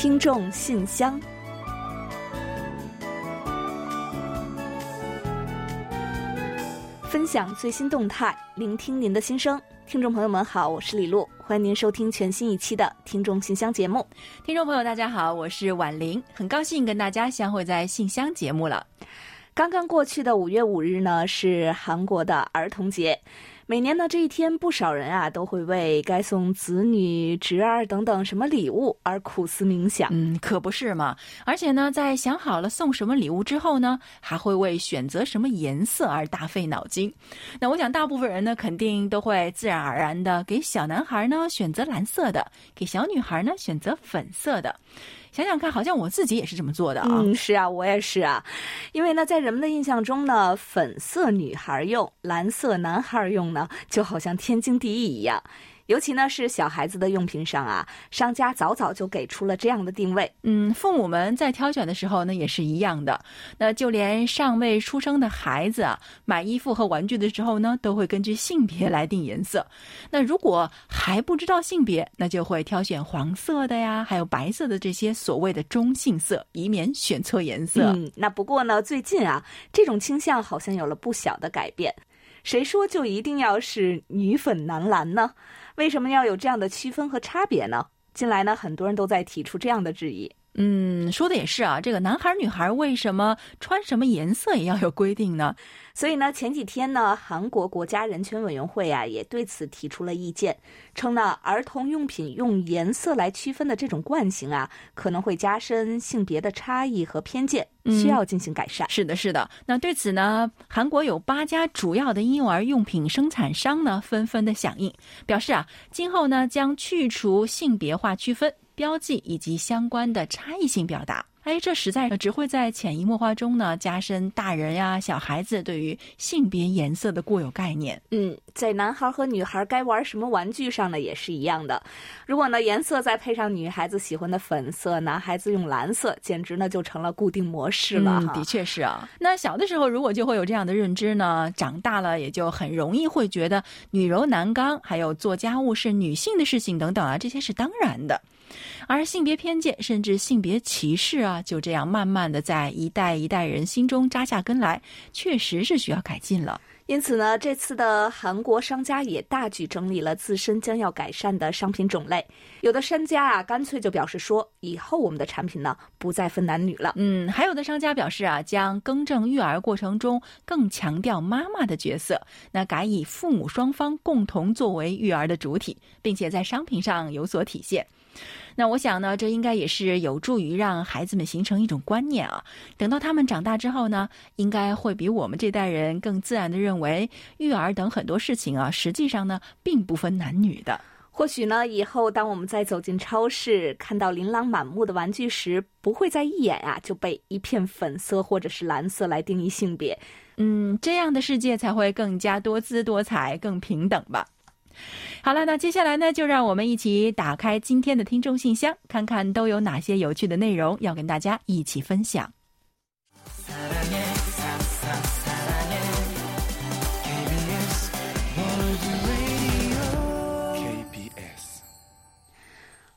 听众信箱，分享最新动态，聆听您的心声。听众朋友们好，我是李璐，欢迎您收听全新一期的《听众信箱》节目。听众朋友大家好，我是婉玲，很高兴跟大家相会在信箱节目了。刚刚过去的五月五日呢，是韩国的儿童节。每年呢这一天，不少人啊都会为该送子女、侄儿等等什么礼物而苦思冥想。嗯，可不是嘛。而且呢，在想好了送什么礼物之后呢，还会为选择什么颜色而大费脑筋。那我想，大部分人呢肯定都会自然而然的给小男孩呢选择蓝色的，给小女孩呢选择粉色的。想想看，好像我自己也是这么做的啊。嗯，是啊，我也是啊。因为呢，在人们的印象中呢，粉色女孩用，蓝色男孩用呢，就好像天经地义一样。尤其呢是小孩子的用品上啊，商家早早就给出了这样的定位。嗯，父母们在挑选的时候呢也是一样的。那就连尚未出生的孩子啊，买衣服和玩具的时候呢，都会根据性别来定颜色。那如果还不知道性别，那就会挑选黄色的呀，还有白色的这些所谓的中性色，以免选错颜色。嗯，那不过呢，最近啊，这种倾向好像有了不小的改变。谁说就一定要是女粉男蓝呢？为什么要有这样的区分和差别呢？近来呢，很多人都在提出这样的质疑。嗯，说的也是啊，这个男孩女孩为什么穿什么颜色也要有规定呢？所以呢，前几天呢，韩国国家人权委员会啊也对此提出了意见，称呢，儿童用品用颜色来区分的这种惯性啊，可能会加深性别的差异和偏见，需要进行改善。是的，是的。那对此呢，韩国有八家主要的婴幼儿用品生产商呢，纷纷的响应，表示啊，今后呢将去除性别化区分标记以及相关的差异性表达。哎，这实在只会在潜移默化中呢，加深大人呀、小孩子对于性别颜色的固有概念。嗯，在男孩和女孩该玩什么玩具上呢，也是一样的。如果呢颜色再配上女孩子喜欢的粉色，男孩子用蓝色，简直呢就成了固定模式了。的确是啊。那小的时候如果就会有这样的认知呢，长大了也就很容易会觉得女柔男刚，还有做家务是女性的事情等等啊，这些是当然的。而性别偏见甚至性别歧视啊，就这样慢慢的在一代一代人心中扎下根来，确实是需要改进了。因此呢，这次的韩国商家也大举整理了自身将要改善的商品种类。有的商家啊，干脆就表示说，以后我们的产品呢，不再分男女了。嗯，还有的商家表示啊，将更正育儿过程中更强调妈妈的角色，那改以父母双方共同作为育儿的主体，并且在商品上有所体现。那我想呢，这应该也是有助于让孩子们形成一种观念啊。等到他们长大之后呢，应该会比我们这代人更自然的认为，育儿等很多事情啊，实际上呢，并不分男女的。或许呢，以后当我们再走进超市，看到琳琅满目的玩具时，不会再一眼啊就被一片粉色或者是蓝色来定义性别。嗯，这样的世界才会更加多姿多彩、更平等吧。好了，那接下来呢，就让我们一起打开今天的听众信箱，看看都有哪些有趣的内容要跟大家一起分享。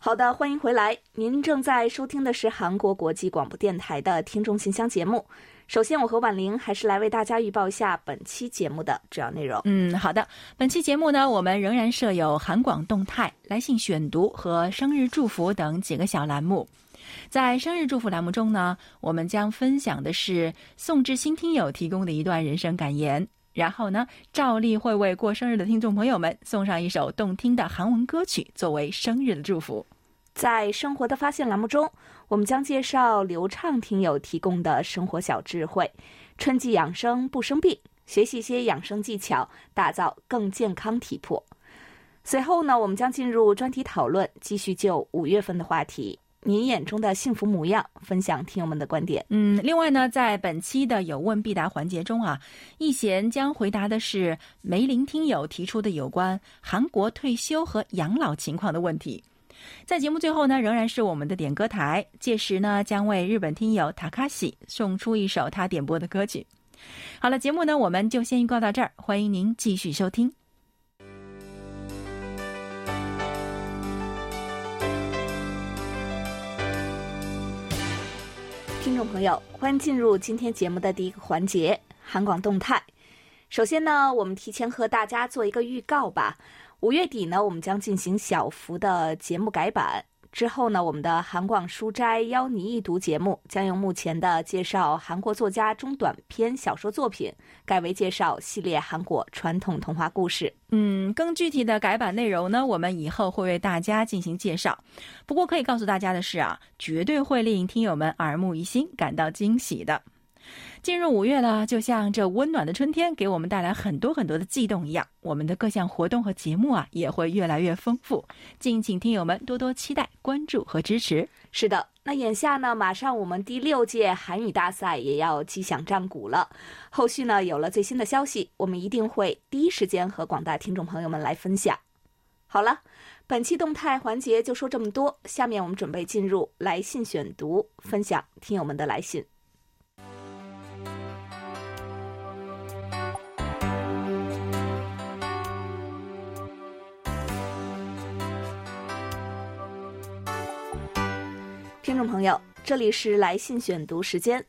好的，欢迎回来。您正在收听的是韩国国际广播电台的听众信箱节目。首先，我和婉玲还是来为大家预报一下本期节目的主要内容。嗯，好的。本期节目呢，我们仍然设有韩广动态、来信选读和生日祝福等几个小栏目。在生日祝福栏目中呢，我们将分享的是宋志新听友提供的一段人生感言。然后呢，照例会为过生日的听众朋友们送上一首动听的韩文歌曲作为生日的祝福。在生活的发现栏目中。我们将介绍流畅听友提供的生活小智慧，春季养生不生病，学习一些养生技巧，打造更健康体魄。随后呢，我们将进入专题讨论，继续就五月份的话题“您眼中的幸福模样”分享听友们的观点。嗯，另外呢，在本期的有问必答环节中啊，易贤将回答的是梅林听友提出的有关韩国退休和养老情况的问题。在节目最后呢，仍然是我们的点歌台，届时呢将为日本听友塔卡西送出一首他点播的歌曲。好了，节目呢我们就先预告到这儿，欢迎您继续收听。听众朋友，欢迎进入今天节目的第一个环节——韩广动态。首先呢，我们提前和大家做一个预告吧。五月底呢，我们将进行小幅的节目改版。之后呢，我们的韩广书斋邀你一读节目将由目前的介绍韩国作家中短篇小说作品，改为介绍系列韩国传统童话故事。嗯，更具体的改版内容呢，我们以后会为大家进行介绍。不过可以告诉大家的是啊，绝对会令听友们耳目一新，感到惊喜的。进入五月了，就像这温暖的春天给我们带来很多很多的悸动一样，我们的各项活动和节目啊也会越来越丰富。敬请听友们多多期待、关注和支持。是的，那眼下呢，马上我们第六届韩语大赛也要击响战鼓了。后续呢，有了最新的消息，我们一定会第一时间和广大听众朋友们来分享。好了，本期动态环节就说这么多，下面我们准备进入来信选读，分享听友们的来信。听众朋友，这里是来信选读时间。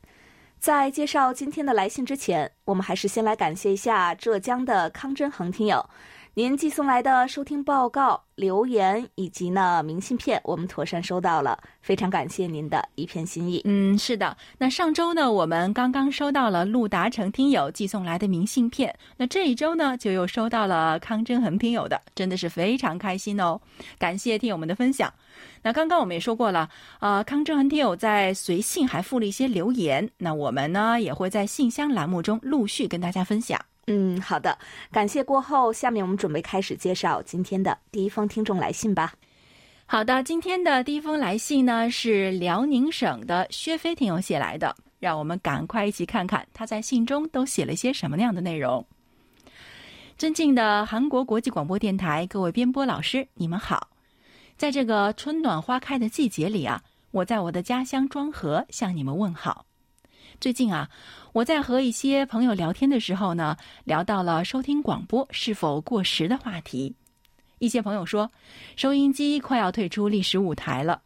在介绍今天的来信之前，我们还是先来感谢一下浙江的康真恒听友。您寄送来的收听报告、留言以及呢明信片，我们妥善收到了，非常感谢您的一片心意。嗯，是的。那上周呢，我们刚刚收到了陆达成听友寄送来的明信片，那这一周呢，就又收到了康真恒听友的，真的是非常开心哦！感谢听友们的分享。那刚刚我们也说过了，啊，康正恒听友在随信还附了一些留言，那我们呢也会在信箱栏目中陆续跟大家分享。嗯，好的，感谢过后，下面我们准备开始介绍今天的第一封听众来信吧。好的，今天的第一封来信呢是辽宁省的薛飞听友写来的，让我们赶快一起看看他在信中都写了些什么样的内容。尊敬的韩国国际广播电台各位编播老师，你们好，在这个春暖花开的季节里啊，我在我的家乡庄河向你们问好。最近啊，我在和一些朋友聊天的时候呢，聊到了收听广播是否过时的话题。一些朋友说，收音机快要退出历史舞台了。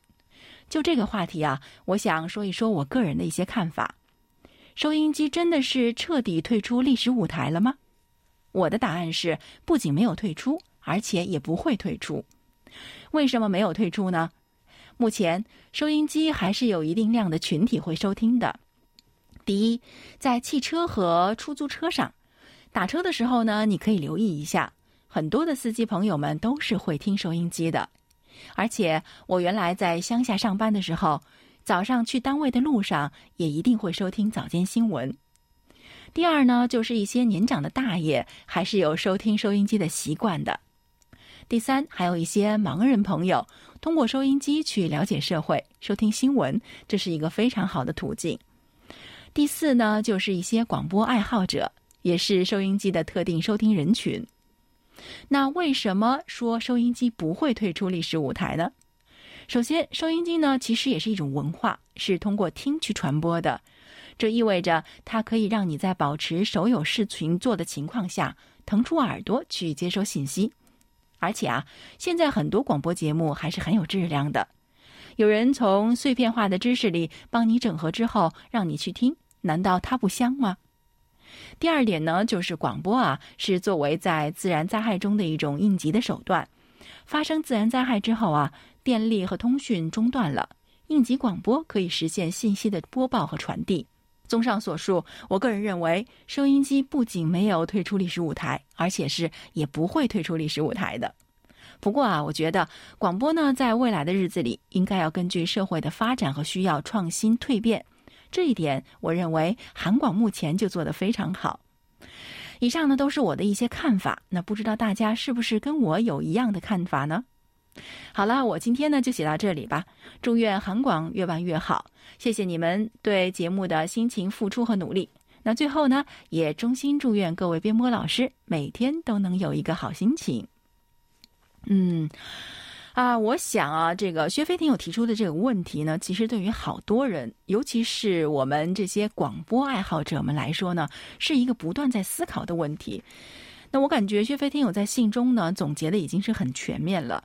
就这个话题啊，我想说一说我个人的一些看法。收音机真的是彻底退出历史舞台了吗？我的答案是，不仅没有退出，而且也不会退出。为什么没有退出呢？目前收音机还是有一定量的群体会收听的。第一，在汽车和出租车上打车的时候呢，你可以留意一下，很多的司机朋友们都是会听收音机的。而且我原来在乡下上班的时候，早上去单位的路上也一定会收听早间新闻。第二呢，就是一些年长的大爷还是有收听收音机的习惯的。第三，还有一些盲人朋友通过收音机去了解社会、收听新闻，这是一个非常好的途径。第四呢，就是一些广播爱好者，也是收音机的特定收听人群。那为什么说收音机不会退出历史舞台呢？首先，收音机呢其实也是一种文化，是通过听去传播的，这意味着它可以让你在保持手有事情做的情况下，腾出耳朵去接收信息。而且啊，现在很多广播节目还是很有质量的，有人从碎片化的知识里帮你整合之后，让你去听。难道它不香吗？第二点呢，就是广播啊，是作为在自然灾害中的一种应急的手段。发生自然灾害之后啊，电力和通讯中断了，应急广播可以实现信息的播报和传递。综上所述，我个人认为，收音机不仅没有退出历史舞台，而且是也不会退出历史舞台的。不过啊，我觉得广播呢，在未来的日子里，应该要根据社会的发展和需要创新蜕变。这一点，我认为韩广目前就做得非常好。以上呢都是我的一些看法，那不知道大家是不是跟我有一样的看法呢？好了，我今天呢就写到这里吧。祝愿韩广越办越好，谢谢你们对节目的辛勤付出和努力。那最后呢，也衷心祝愿各位编播老师每天都能有一个好心情。嗯。啊，我想啊，这个薛飞天友提出的这个问题呢，其实对于好多人，尤其是我们这些广播爱好者们来说呢，是一个不断在思考的问题。那我感觉薛飞天友在信中呢总结的已经是很全面了。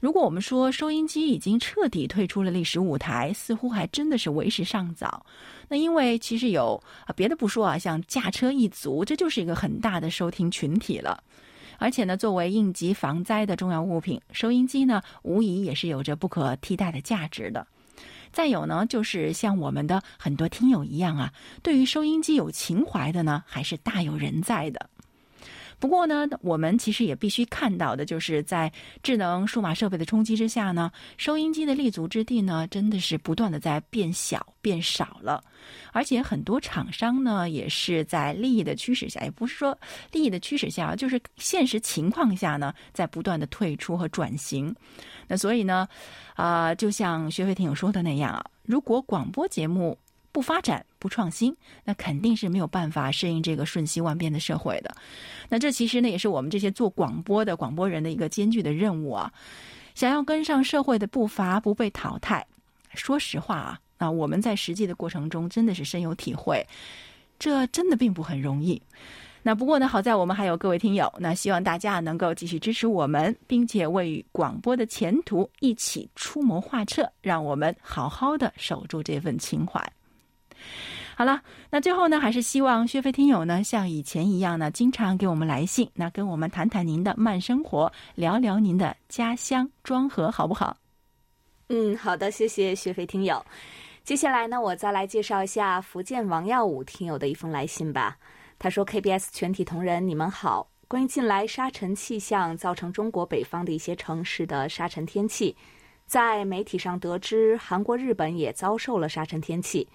如果我们说收音机已经彻底退出了历史舞台，似乎还真的是为时尚早。那因为其实有啊，别的不说啊，像驾车一族，这就是一个很大的收听群体了。而且呢，作为应急防灾的重要物品，收音机呢，无疑也是有着不可替代的价值的。再有呢，就是像我们的很多听友一样啊，对于收音机有情怀的呢，还是大有人在的。不过呢，我们其实也必须看到的，就是在智能数码设备的冲击之下呢，收音机的立足之地呢，真的是不断的在变小、变少了。而且很多厂商呢，也是在利益的驱使下，也不是说利益的驱使下，就是现实情况下呢，在不断的退出和转型。那所以呢，啊，就像薛飞听友说的那样啊，如果广播节目，不发展不创新，那肯定是没有办法适应这个瞬息万变的社会的。那这其实呢，也是我们这些做广播的广播人的一个艰巨的任务啊。想要跟上社会的步伐，不被淘汰，说实话啊，那我们在实际的过程中真的是深有体会，这真的并不很容易。那不过呢，好在我们还有各位听友，那希望大家能够继续支持我们，并且为广播的前途一起出谋划策，让我们好好的守住这份情怀。好了，那最后呢，还是希望薛飞听友呢，像以前一样呢，经常给我们来信，那跟我们谈谈您的慢生活，聊聊您的家乡庄河，好不好？嗯，好的，谢谢薛飞听友。接下来呢，我再来介绍一下福建王耀武听友的一封来信吧。他说：“KBS 全体同仁，你们好。关于近来沙尘气象造成中国北方的一些城市的沙尘天气，在媒体上得知，韩国、日本也遭受了沙尘天气。”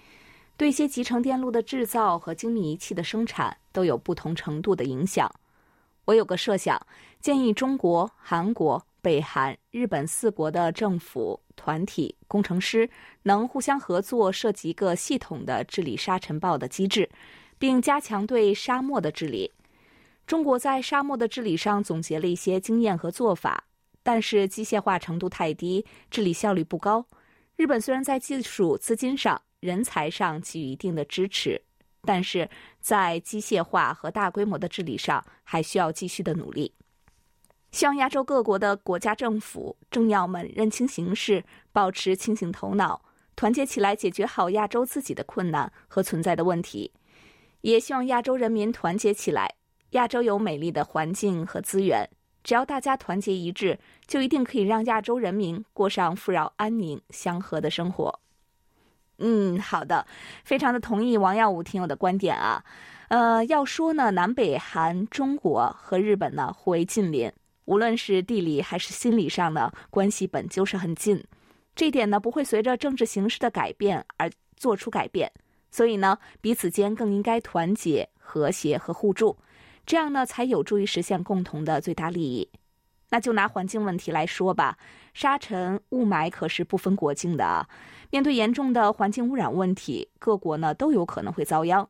对一些集成电路的制造和精密仪器的生产都有不同程度的影响。我有个设想，建议中国、韩国、北韩、日本四国的政府团体、工程师能互相合作，设计一个系统的治理沙尘暴的机制，并加强对沙漠的治理。中国在沙漠的治理上总结了一些经验和做法，但是机械化程度太低，治理效率不高。日本虽然在技术、资金上，人才上给予一定的支持，但是在机械化和大规模的治理上还需要继续的努力。希望亚洲各国的国家政府政要们认清形势，保持清醒头脑，团结起来解决好亚洲自己的困难和存在的问题。也希望亚洲人民团结起来。亚洲有美丽的环境和资源，只要大家团结一致，就一定可以让亚洲人民过上富饶、安宁、祥和的生活。嗯，好的，非常的同意王耀武听友的观点啊。呃，要说呢，南北韩、中国和日本呢互为近邻，无论是地理还是心理上呢，关系本就是很近。这点呢，不会随着政治形势的改变而做出改变。所以呢，彼此间更应该团结、和谐和互助，这样呢，才有助于实现共同的最大利益。那就拿环境问题来说吧，沙尘、雾霾可是不分国境的啊。面对严重的环境污染问题，各国呢都有可能会遭殃。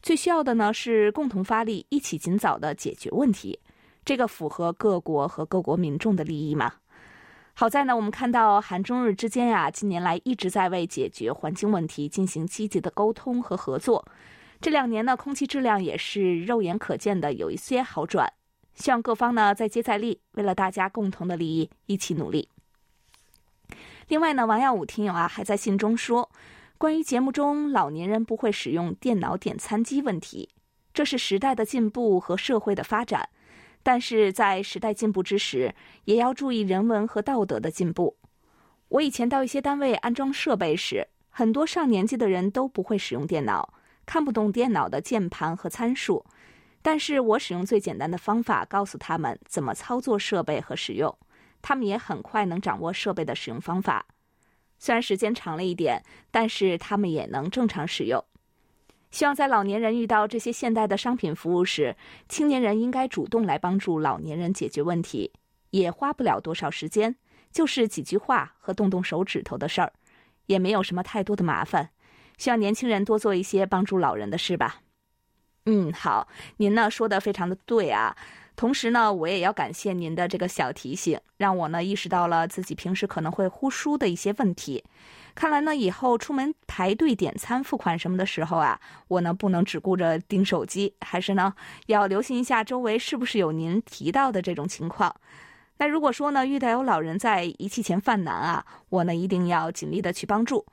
最需要的呢是共同发力，一起尽早的解决问题。这个符合各国和各国民众的利益吗？好在呢，我们看到韩中日之间呀，近年来一直在为解决环境问题进行积极的沟通和合作。这两年呢，空气质量也是肉眼可见的有一些好转。希望各方呢再接再厉，为了大家共同的利益一起努力。另外呢，王耀武听友啊还在信中说，关于节目中老年人不会使用电脑点餐机问题，这是时代的进步和社会的发展，但是在时代进步之时，也要注意人文和道德的进步。我以前到一些单位安装设备时，很多上年纪的人都不会使用电脑，看不懂电脑的键盘和参数，但是我使用最简单的方法告诉他们怎么操作设备和使用。他们也很快能掌握设备的使用方法，虽然时间长了一点，但是他们也能正常使用。希望在老年人遇到这些现代的商品服务时，青年人应该主动来帮助老年人解决问题，也花不了多少时间，就是几句话和动动手指头的事儿，也没有什么太多的麻烦。希望年轻人多做一些帮助老人的事吧。嗯，好，您呢说的非常的对啊。同时呢，我也要感谢您的这个小提醒，让我呢意识到了自己平时可能会忽疏的一些问题。看来呢，以后出门排队点餐、付款什么的时候啊，我呢不能只顾着盯手机，还是呢要留心一下周围是不是有您提到的这种情况。那如果说呢，遇到有老人在仪器前犯难啊，我呢一定要尽力的去帮助。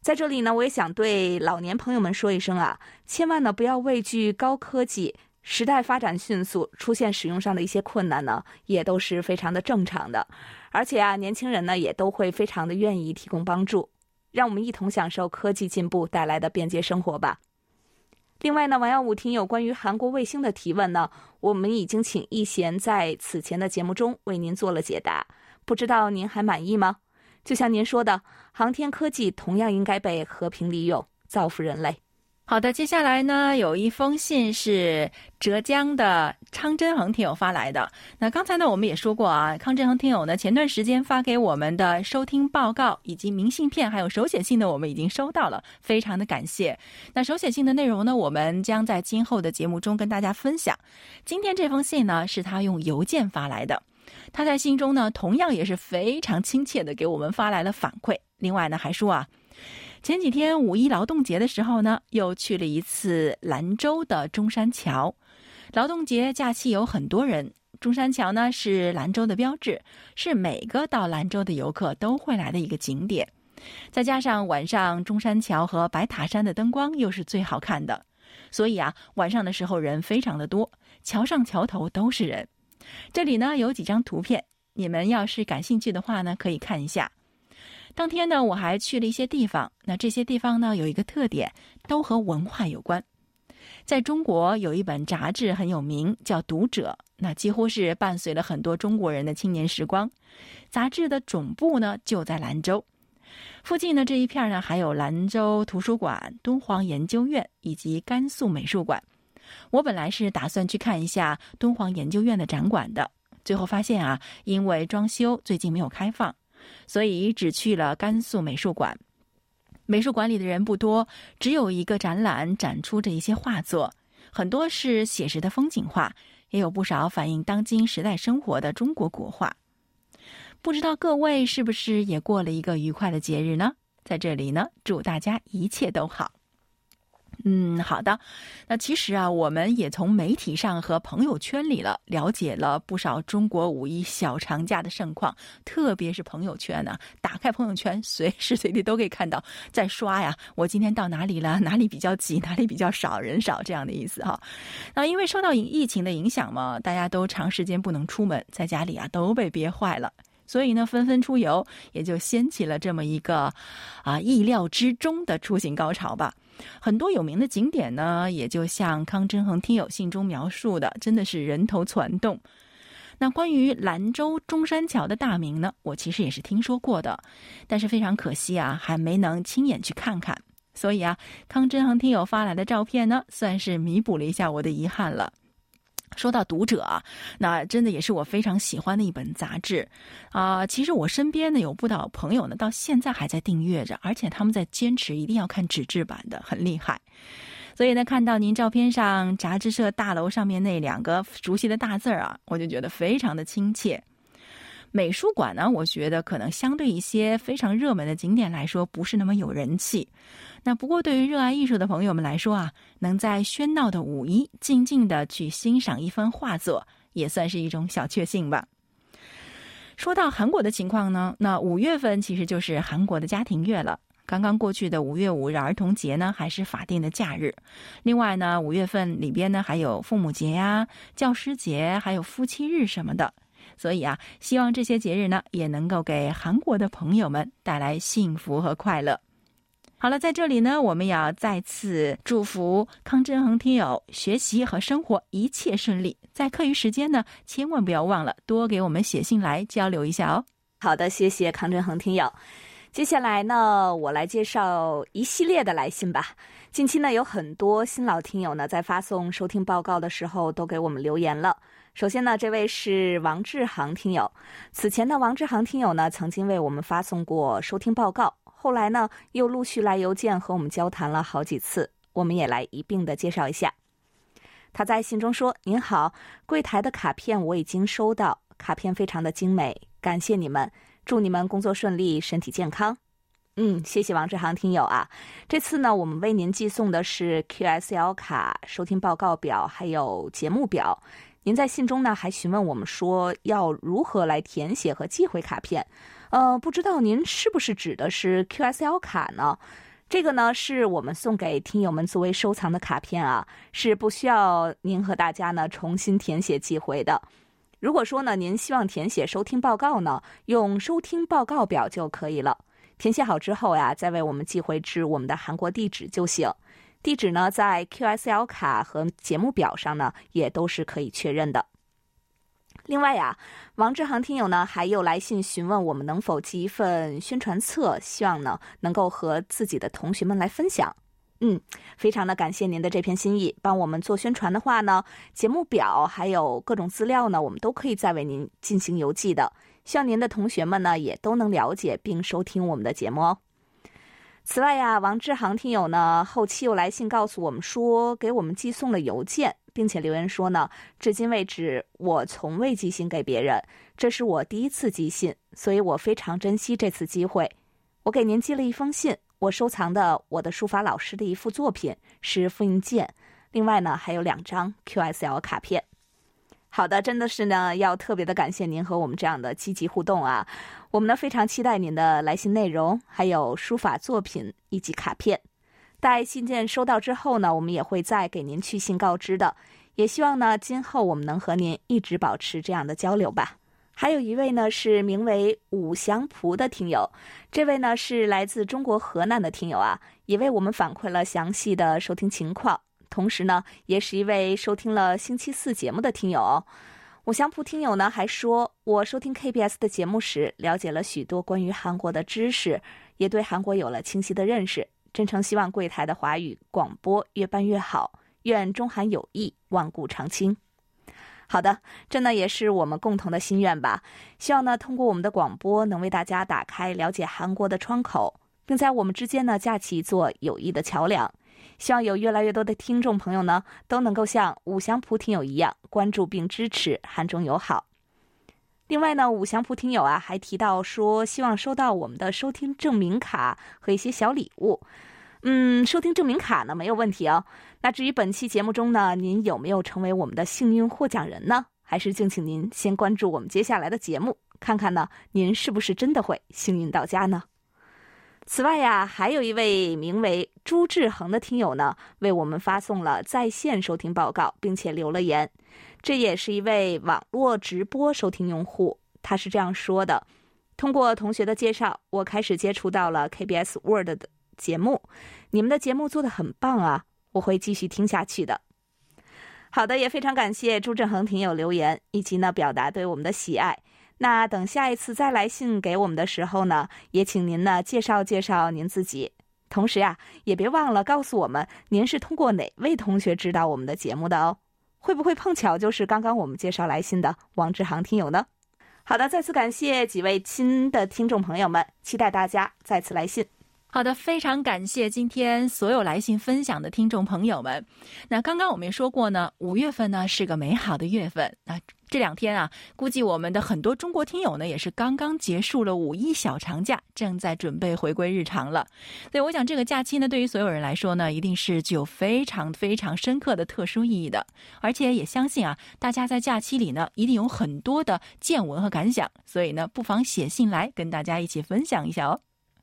在这里呢，我也想对老年朋友们说一声啊，千万呢不要畏惧高科技，时代发展迅速，出现使用上的一些困难呢，也都是非常的正常的。而且啊，年轻人呢也都会非常的愿意提供帮助，让我们一同享受科技进步带来的便捷生活吧。另外呢，王耀武听友关于韩国卫星的提问呢，我们已经请易贤在此前的节目中为您做了解答，不知道您还满意吗？就像您说的，航天科技同样应该被和平利用，造福人类。好的，接下来呢，有一封信是浙江的康真恒听友发来的。那刚才呢，我们也说过啊，康真恒听友呢，前段时间发给我们的收听报告以及明信片，还有手写信呢，我们已经收到了，非常的感谢。那手写信的内容呢，我们将在今后的节目中跟大家分享。今天这封信呢，是他用邮件发来的，他在信中呢，同样也是非常亲切的给我们发来了反馈。另外呢，还说啊。前几天五一劳动节的时候呢，又去了一次兰州的中山桥。劳动节假期有很多人，中山桥呢是兰州的标志，是每个到兰州的游客都会来的一个景点。再加上晚上中山桥和白塔山的灯光又是最好看的，所以啊，晚上的时候人非常的多，桥上桥头都是人。这里呢有几张图片，你们要是感兴趣的话呢，可以看一下。当天呢，我还去了一些地方。那这些地方呢，有一个特点，都和文化有关。在中国有一本杂志很有名，叫《读者》，那几乎是伴随了很多中国人的青年时光。杂志的总部呢就在兰州，附近呢这一片呢还有兰州图书馆、敦煌研究院以及甘肃美术馆。我本来是打算去看一下敦煌研究院的展馆的，最后发现啊，因为装修，最近没有开放。所以只去了甘肃美术馆。美术馆里的人不多，只有一个展览展出着一些画作，很多是写实的风景画，也有不少反映当今时代生活的中国国画。不知道各位是不是也过了一个愉快的节日呢？在这里呢，祝大家一切都好。嗯，好的。那其实啊，我们也从媒体上和朋友圈里了了解了不少中国五一小长假的盛况，特别是朋友圈呢，打开朋友圈，随时随地都可以看到在刷呀。我今天到哪里了？哪里比较挤？哪里比较少人少？这样的意思哈。那因为受到疫情的影响嘛，大家都长时间不能出门，在家里啊都被憋坏了。所以呢，纷纷出游，也就掀起了这么一个啊意料之中的出行高潮吧。很多有名的景点呢，也就像康真恒听友信中描述的，真的是人头攒动。那关于兰州中山桥的大名呢，我其实也是听说过的，但是非常可惜啊，还没能亲眼去看看。所以啊，康真恒听友发来的照片呢，算是弥补了一下我的遗憾了。说到读者啊，那真的也是我非常喜欢的一本杂志啊。其实我身边呢有不少朋友呢，到现在还在订阅着，而且他们在坚持一定要看纸质版的，很厉害。所以呢，看到您照片上杂志社大楼上面那两个熟悉的大字儿啊，我就觉得非常的亲切。美术馆呢，我觉得可能相对一些非常热门的景点来说，不是那么有人气。那不过，对于热爱艺术的朋友们来说啊，能在喧闹的五一静静的去欣赏一番画作，也算是一种小确幸吧。说到韩国的情况呢，那五月份其实就是韩国的家庭月了。刚刚过去的五月五日儿童节呢，还是法定的假日。另外呢，五月份里边呢还有父母节呀、教师节，还有夫妻日什么的。所以啊，希望这些节日呢，也能够给韩国的朋友们带来幸福和快乐。好了，在这里呢，我们要再次祝福康振恒听友学习和生活一切顺利。在课余时间呢，千万不要忘了多给我们写信来交流一下哦。好的，谢谢康振恒听友。接下来呢，我来介绍一系列的来信吧。近期呢，有很多新老听友呢，在发送收听报告的时候都给我们留言了。首先呢，这位是王志航听友。此前呢，王志航听友呢，曾经为我们发送过收听报告。后来呢，又陆续来邮件和我们交谈了好几次，我们也来一并的介绍一下。他在信中说：“您好，柜台的卡片我已经收到，卡片非常的精美，感谢你们，祝你们工作顺利，身体健康。”嗯，谢谢王志航听友啊。这次呢，我们为您寄送的是 QSL 卡、收听报告表还有节目表，您在信中呢还询问我们说要如何来填写和寄回卡片，呃，不知道您是不是指的是 QSL 卡呢？这个呢是我们送给听友们作为收藏的卡片啊，是不需要您和大家呢重新填写寄回的。如果说呢您希望填写收听报告呢，用收听报告表就可以了。填写好之后呀，再为我们寄回至我们的韩国地址就行。地址呢在 QSL 卡和节目表上呢也都是可以确认的。另外呀，王志航听友呢还有来信询问我们能否寄一份宣传册，希望呢能够和自己的同学们来分享。嗯，非常的感谢您的这片心意，帮我们做宣传的话呢，节目表还有各种资料呢，我们都可以再为您进行邮寄的。希望您的同学们呢也都能了解并收听我们的节目哦。此外呀，王志航听友呢后期又来信告诉我们说，给我们寄送了邮件。并且留言说呢，至今为止我从未寄信给别人，这是我第一次寄信，所以我非常珍惜这次机会。我给您寄了一封信，我收藏的我的书法老师的一幅作品是复印件，另外呢还有两张 QSL 卡片。好的，真的是呢要特别的感谢您和我们这样的积极互动啊，我们呢非常期待您的来信内容，还有书法作品以及卡片。待信件收到之后呢，我们也会再给您去信告知的。也希望呢，今后我们能和您一直保持这样的交流吧。还有一位呢是名为武祥璞的听友，这位呢是来自中国河南的听友啊，也为我们反馈了详细的收听情况，同时呢，也是一位收听了星期四节目的听友。武祥璞听友呢还说，我收听 KBS 的节目时，了解了许多关于韩国的知识，也对韩国有了清晰的认识。真诚希望柜台的华语广播越办越好，愿中韩友谊万古长青。好的，这呢也是我们共同的心愿吧。希望呢通过我们的广播，能为大家打开了解韩国的窗口，并在我们之间呢架起一座友谊的桥梁。希望有越来越多的听众朋友呢都能够像武祥普听友一样关注并支持韩中友好。另外呢，武祥普听友啊还提到说，希望收到我们的收听证明卡和一些小礼物。嗯，收听证明卡呢没有问题哦。那至于本期节目中呢，您有没有成为我们的幸运获奖人呢？还是敬请您先关注我们接下来的节目，看看呢，您是不是真的会幸运到家呢？此外呀，还有一位名为朱志恒的听友呢，为我们发送了在线收听报告，并且留了言。这也是一位网络直播收听用户，他是这样说的：“通过同学的介绍，我开始接触到了 KBS Word 的节目，你们的节目做的很棒啊，我会继续听下去的。”好的，也非常感谢朱振恒听友留言以及呢表达对我们的喜爱。那等下一次再来信给我们的时候呢，也请您呢介绍介绍您自己，同时呀也别忘了告诉我们您是通过哪位同学知道我们的节目的哦。会不会碰巧就是刚刚我们介绍来信的王志航听友呢？好的，再次感谢几位亲的听众朋友们，期待大家再次来信。好的，非常感谢今天所有来信分享的听众朋友们。那刚刚我们也说过呢，五月份呢是个美好的月份。那这两天啊，估计我们的很多中国听友呢也是刚刚结束了五一小长假，正在准备回归日常了。所以我想这个假期呢，对于所有人来说呢，一定是具有非常非常深刻的特殊意义的。而且也相信啊，大家在假期里呢，一定有很多的见闻和感想。所以呢，不妨写信来跟大家一起分享一下哦。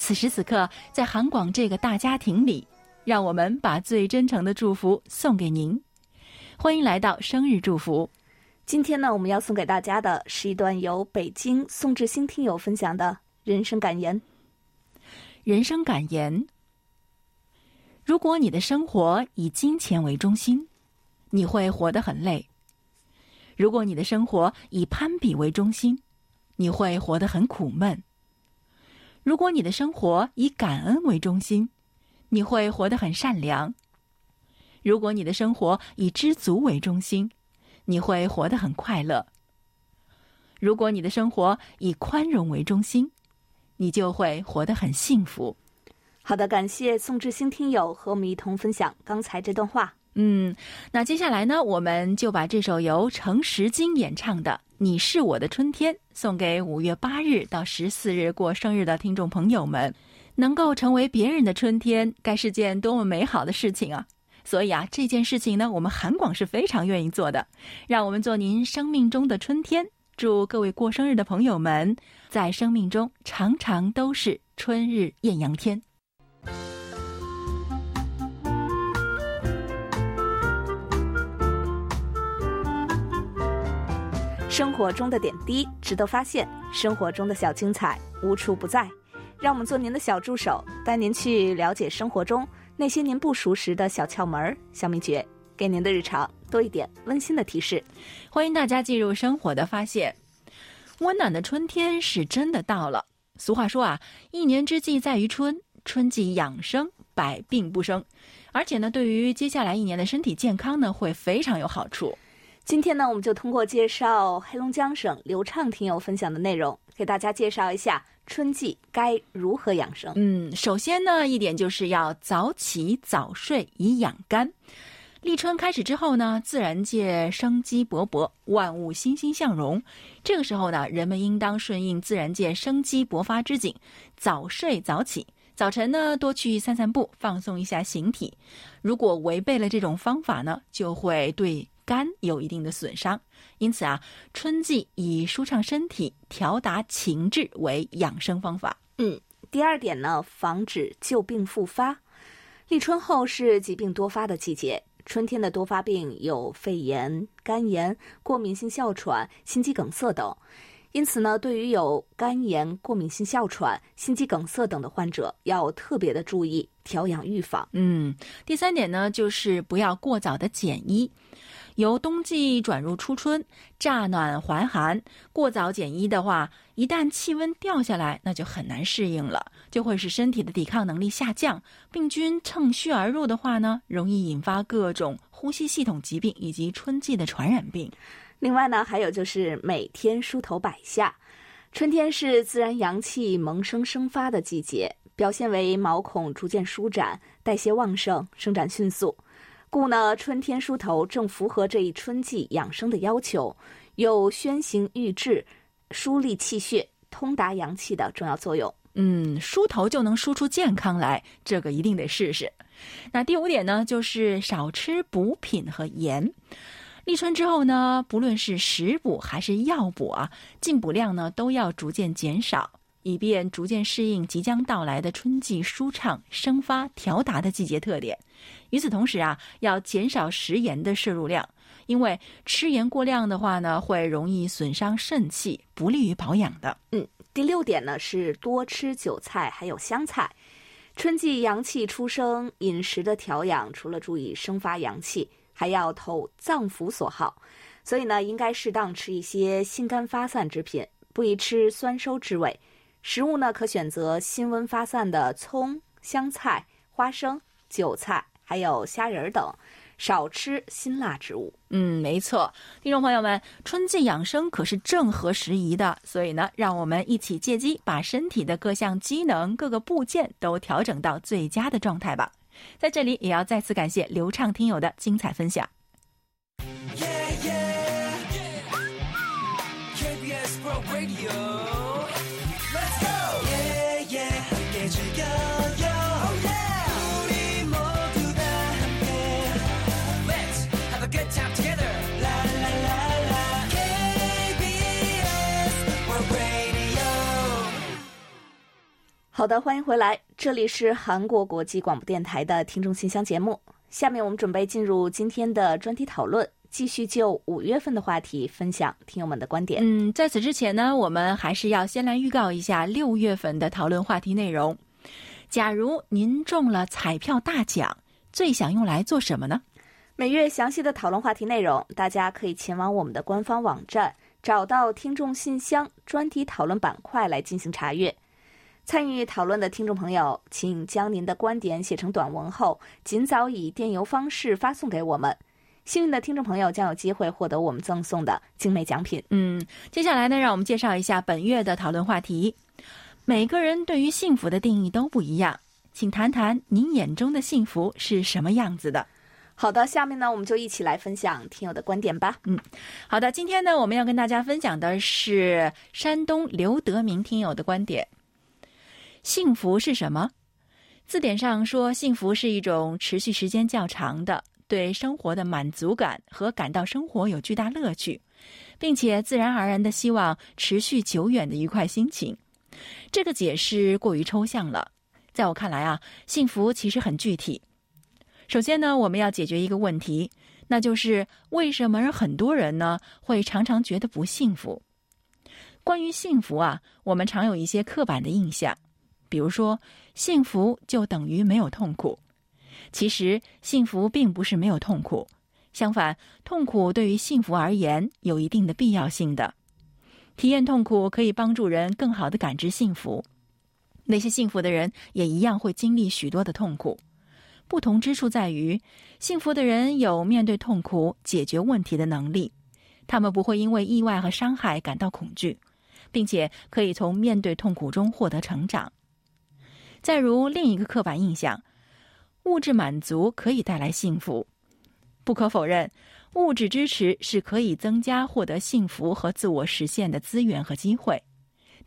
此时此刻，在韩广这个大家庭里，让我们把最真诚的祝福送给您。欢迎来到生日祝福。今天呢，我们要送给大家的是一段由北京宋志新听友分享的人生感言。人生感言：如果你的生活以金钱为中心，你会活得很累；如果你的生活以攀比为中心，你会活得很苦闷。如果你的生活以感恩为中心，你会活得很善良；如果你的生活以知足为中心，你会活得很快乐。如果你的生活以宽容为中心，你就会活得很幸福。好的，感谢宋志兴听友和我们一同分享刚才这段话。嗯，那接下来呢，我们就把这首由程石金演唱的《你是我的春天》送给五月八日到十四日过生日的听众朋友们。能够成为别人的春天，该是件多么美好的事情啊！所以啊，这件事情呢，我们韩广是非常愿意做的。让我们做您生命中的春天，祝各位过生日的朋友们，在生命中常常都是春日艳阳天。生活中的点滴值得发现，生活中的小精彩无处不在。让我们做您的小助手，带您去了解生活中那些您不熟识的小窍门、小秘诀，给您的日常多一点温馨的提示。欢迎大家进入生活的发现。温暖的春天是真的到了。俗话说啊，一年之计在于春，春季养生，百病不生。而且呢，对于接下来一年的身体健康呢，会非常有好处。今天呢，我们就通过介绍黑龙江省刘畅听友分享的内容，给大家介绍一下。春季该如何养生？嗯，首先呢，一点就是要早起早睡以养肝。立春开始之后呢，自然界生机勃勃，万物欣欣向荣。这个时候呢，人们应当顺应自然界生机勃发之景，早睡早起。早晨呢，多去散散步，放松一下形体。如果违背了这种方法呢，就会对。肝有一定的损伤，因此啊，春季以舒畅身体、调达情志为养生方法。嗯，第二点呢，防止旧病复发。立春后是疾病多发的季节，春天的多发病有肺炎、肝炎、过敏性哮喘、心肌梗塞等。因此呢，对于有肝炎、过敏性哮喘、心肌梗塞等的患者，要特别的注意调养预防。嗯，第三点呢，就是不要过早的减衣。由冬季转入初春，乍暖还寒，过早减衣的话，一旦气温掉下来，那就很难适应了，就会使身体的抵抗能力下降，病菌趁虚而入的话呢，容易引发各种呼吸系统疾病以及春季的传染病。另外呢，还有就是每天梳头百下。春天是自然阳气萌生生发的季节，表现为毛孔逐渐舒展，代谢旺盛，生长迅速。故呢，春天梳头正符合这一春季养生的要求，有宣行郁滞、疏利气血、通达阳气的重要作用。嗯，梳头就能梳出健康来，这个一定得试试。那第五点呢，就是少吃补品和盐。立春之后呢，不论是食补还是药补啊，进补量呢都要逐渐减少。以便逐渐适应即将到来的春季舒畅、生发、调达的季节特点。与此同时啊，要减少食盐的摄入量，因为吃盐过量的话呢，会容易损伤肾气，不利于保养的。嗯，第六点呢是多吃韭菜，还有香菜。春季阳气出生，饮食的调养除了注意生发阳气，还要投脏腑所好，所以呢，应该适当吃一些辛甘发散之品，不宜吃酸收之味。食物呢，可选择辛温发散的葱、香菜、花生、韭菜，还有虾仁等，少吃辛辣植物。嗯，没错，听众朋友们，春季养生可是正合时宜的，所以呢，让我们一起借机把身体的各项机能、各个部件都调整到最佳的状态吧。在这里，也要再次感谢流畅听友的精彩分享。好的，欢迎回来，这里是韩国国际广播电台的听众信箱节目。下面我们准备进入今天的专题讨论，继续就五月份的话题分享听友们的观点。嗯，在此之前呢，我们还是要先来预告一下六月份的讨论话题内容。假如您中了彩票大奖，最想用来做什么呢？每月详细的讨论话题内容，大家可以前往我们的官方网站，找到听众信箱专题讨论板块来进行查阅。参与讨论的听众朋友，请将您的观点写成短文后，尽早以电邮方式发送给我们。幸运的听众朋友将有机会获得我们赠送的精美奖品。嗯，接下来呢，让我们介绍一下本月的讨论话题。每个人对于幸福的定义都不一样，请谈谈您眼中的幸福是什么样子的？好的，下面呢，我们就一起来分享听友的观点吧。嗯，好的，今天呢，我们要跟大家分享的是山东刘德明听友的观点。幸福是什么？字典上说，幸福是一种持续时间较长的对生活的满足感和感到生活有巨大乐趣，并且自然而然的希望持续久远的愉快心情。这个解释过于抽象了，在我看来啊，幸福其实很具体。首先呢，我们要解决一个问题，那就是为什么很多人呢会常常觉得不幸福？关于幸福啊，我们常有一些刻板的印象，比如说幸福就等于没有痛苦。其实幸福并不是没有痛苦，相反，痛苦对于幸福而言有一定的必要性的。体验痛苦可以帮助人更好的感知幸福。那些幸福的人也一样会经历许多的痛苦。不同之处在于，幸福的人有面对痛苦、解决问题的能力，他们不会因为意外和伤害感到恐惧，并且可以从面对痛苦中获得成长。再如另一个刻板印象，物质满足可以带来幸福。不可否认，物质支持是可以增加获得幸福和自我实现的资源和机会，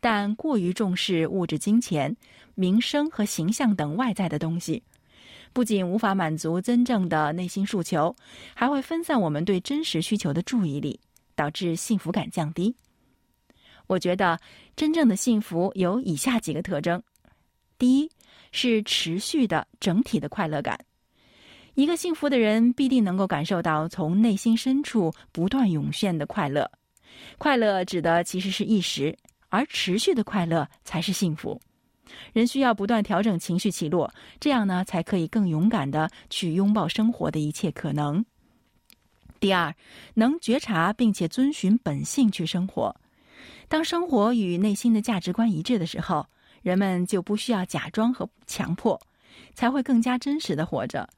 但过于重视物质、金钱、名声和形象等外在的东西。不仅无法满足真正的内心诉求，还会分散我们对真实需求的注意力，导致幸福感降低。我觉得真正的幸福有以下几个特征：第一，是持续的整体的快乐感。一个幸福的人必定能够感受到从内心深处不断涌现的快乐。快乐指的其实是一时，而持续的快乐才是幸福。人需要不断调整情绪起落，这样呢，才可以更勇敢的去拥抱生活的一切可能。第二，能觉察并且遵循本性去生活。当生活与内心的价值观一致的时候，人们就不需要假装和强迫，才会更加真实的活着。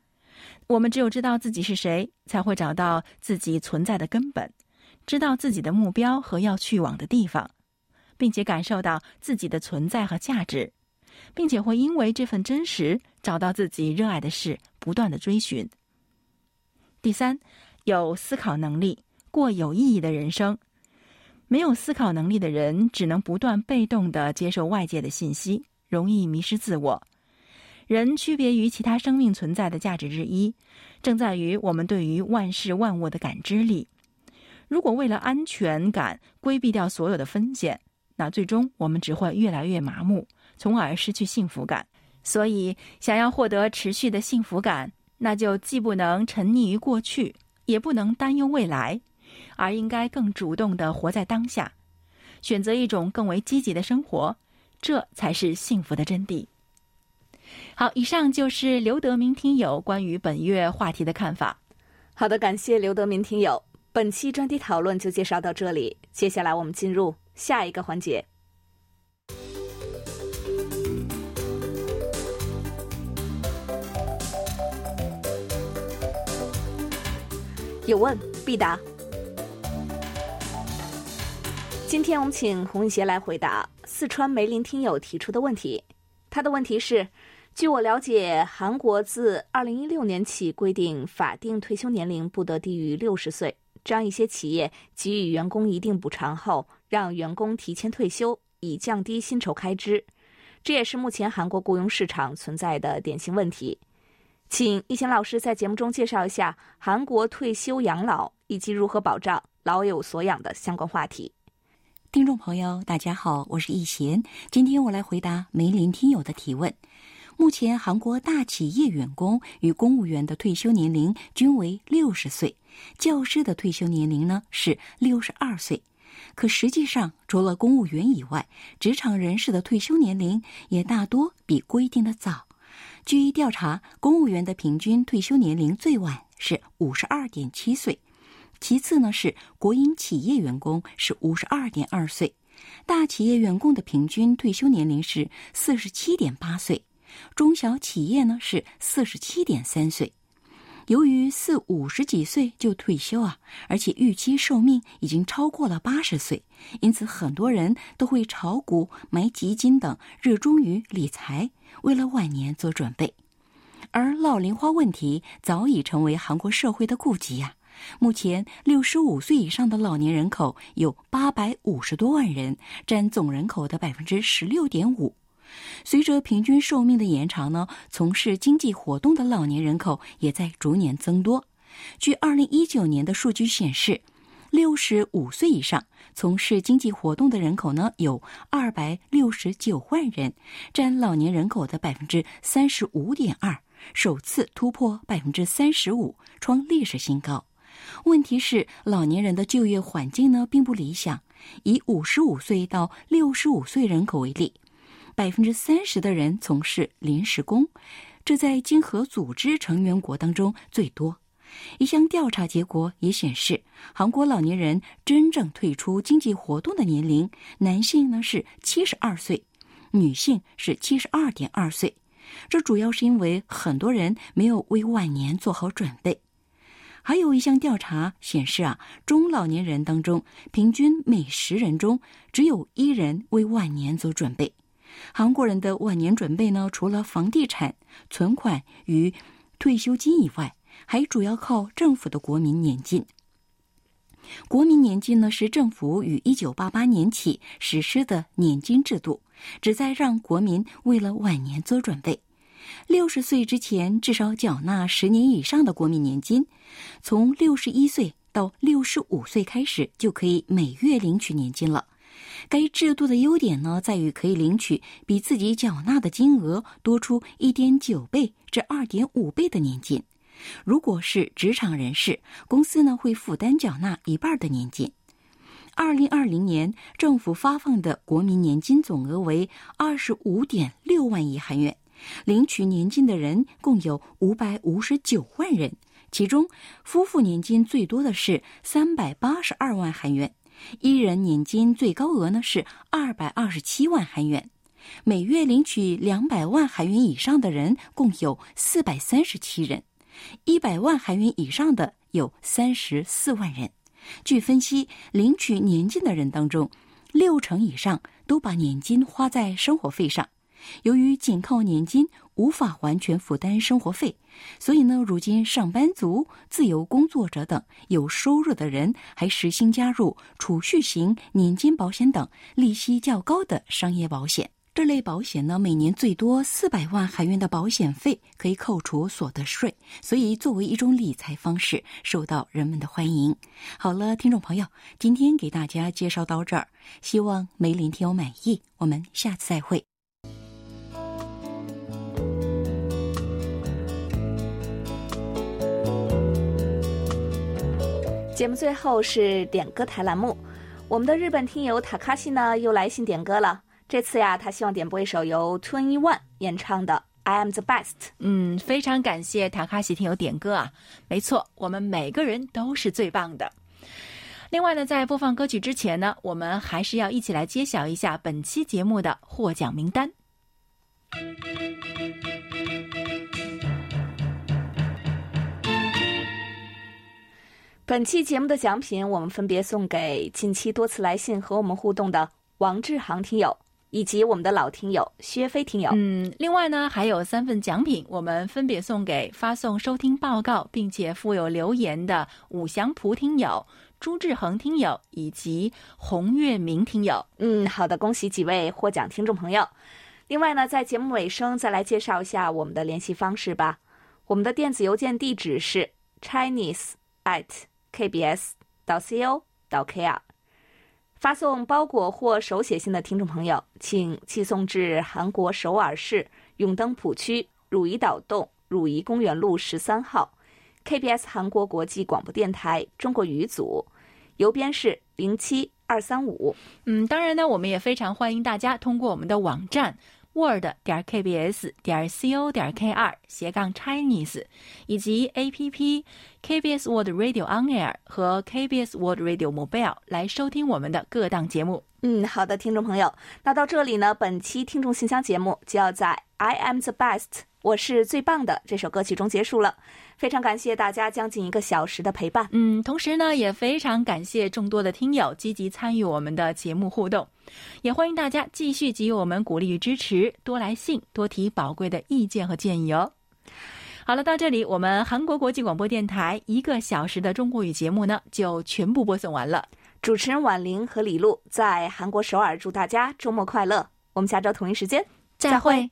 我们只有知道自己是谁，才会找到自己存在的根本，知道自己的目标和要去往的地方，并且感受到自己的存在和价值。并且会因为这份真实，找到自己热爱的事，不断的追寻。第三，有思考能力，过有意义的人生。没有思考能力的人，只能不断被动的接受外界的信息，容易迷失自我。人区别于其他生命存在的价值之一，正在于我们对于万事万物的感知力。如果为了安全感规避掉所有的风险，那最终我们只会越来越麻木。从而失去幸福感，所以想要获得持续的幸福感，那就既不能沉溺于过去，也不能担忧未来，而应该更主动的活在当下，选择一种更为积极的生活，这才是幸福的真谛。好，以上就是刘德明听友关于本月话题的看法。好的，感谢刘德明听友，本期专题讨论就介绍到这里，接下来我们进入下一个环节。有问必答。今天我们请洪一贤来回答四川梅林听友提出的问题。他的问题是：据我了解，韩国自二零一六年起规定法定退休年龄不得低于六十岁，这样一些企业给予员工一定补偿后，让员工提前退休，以降低薪酬开支。这也是目前韩国雇佣市场存在的典型问题。请一贤老师在节目中介绍一下韩国退休养老以及如何保障老有所养的相关话题。听众朋友，大家好，我是易贤，今天我来回答梅林听友的提问。目前，韩国大企业员工与公务员的退休年龄均为六十岁，教师的退休年龄呢是六十二岁。可实际上，除了公务员以外，职场人士的退休年龄也大多比规定的早。据调查，公务员的平均退休年龄最晚是五十二点七岁，其次呢是国营企业员工是五十二点二岁，大企业员工的平均退休年龄是四十七点八岁，中小企业呢是四十七点三岁。由于四五十几岁就退休啊，而且预期寿命已经超过了八十岁，因此很多人都会炒股、买基金等，热衷于理财，为了晚年做准备。而老龄化问题早已成为韩国社会的痼疾呀。目前，六十五岁以上的老年人口有八百五十多万人，占总人口的百分之十六点五。随着平均寿命的延长呢，从事经济活动的老年人口也在逐年增多。据二零一九年的数据显示，六十五岁以上从事经济活动的人口呢有二百六十九万人，占老年人口的百分之三十五点二，首次突破百分之三十五，创历史新高。问题是，老年人的就业环境呢并不理想。以五十五岁到六十五岁人口为例。百分之三十的人从事临时工，这在经合组织成员国当中最多。一项调查结果也显示，韩国老年人真正退出经济活动的年龄，男性呢是七十二岁，女性是七十二点二岁。这主要是因为很多人没有为晚年做好准备。还有一项调查显示啊，中老年人当中，平均每十人中只有一人为晚年做准备。韩国人的晚年准备呢，除了房地产、存款与退休金以外，还主要靠政府的国民年金。国民年金呢，是政府于一九八八年起实施的年金制度，旨在让国民为了晚年做准备。六十岁之前至少缴纳十年以上的国民年金，从六十一岁到六十五岁开始就可以每月领取年金了。该制度的优点呢，在于可以领取比自己缴纳的金额多出一点九倍至二点五倍的年金。如果是职场人士，公司呢会负担缴纳一半的年金。二零二零年政府发放的国民年金总额为二十五点六万亿韩元，领取年金的人共有五百五十九万人，其中夫妇年金最多的是三百八十二万韩元。一人年金最高额呢是二百二十七万韩元，每月领取两百万韩元以上的人共有四百三十七人，一百万韩元以上的有三十四万人。据分析，领取年金的人当中，六成以上都把年金花在生活费上。由于仅靠年金无法完全负担生活费，所以呢，如今上班族、自由工作者等有收入的人还实行加入储蓄型年金保险等利息较高的商业保险。这类保险呢，每年最多四百万韩元的保险费可以扣除所得税，所以作为一种理财方式受到人们的欢迎。好了，听众朋友，今天给大家介绍到这儿，希望梅林听友满意。我们下次再会。节目最后是点歌台栏目，我们的日本听友塔卡西呢又来信点歌了。这次呀，他希望点播一首由 Twenty One 演唱的《I Am the Best》。嗯，非常感谢塔卡西听友点歌啊！没错，我们每个人都是最棒的。另外呢，在播放歌曲之前呢，我们还是要一起来揭晓一下本期节目的获奖名单。本期节目的奖品，我们分别送给近期多次来信和我们互动的王志航听友，以及我们的老听友薛飞听友。嗯，另外呢，还有三份奖品，我们分别送给发送收听报告并且附有留言的武祥蒲听友、朱志恒听友以及洪月明听友。嗯，好的，恭喜几位获奖听众朋友。另外呢，在节目尾声再来介绍一下我们的联系方式吧。我们的电子邮件地址是 chinese at kbs 到 co 到 kr，发送包裹或手写信的听众朋友，请寄送至韩国首尔市永登浦区汝矣岛洞汝矣公园路十三号，KBS 韩国国际广播电台中国语组，邮编是零七二三五。嗯，当然呢，我们也非常欢迎大家通过我们的网站。Word 点 kbs 点 co 点 kr 斜杠 Chinese，以及 A P P KBS word Radio On Air 和 KBS word Radio Mobile 来收听我们的各档节目。嗯，好的，听众朋友，那到这里呢，本期听众信箱节目就要在 I am the best 我是最棒的这首歌曲中结束了。非常感谢大家将近一个小时的陪伴。嗯，同时呢，也非常感谢众多的听友积极参与我们的节目互动，也欢迎大家继续给予我们鼓励与支持，多来信，多提宝贵的意见和建议哦。好了，到这里，我们韩国国际广播电台一个小时的中国语节目呢，就全部播送完了。主持人婉玲和李璐在韩国首尔，祝大家周末快乐。我们下周同一时间再会。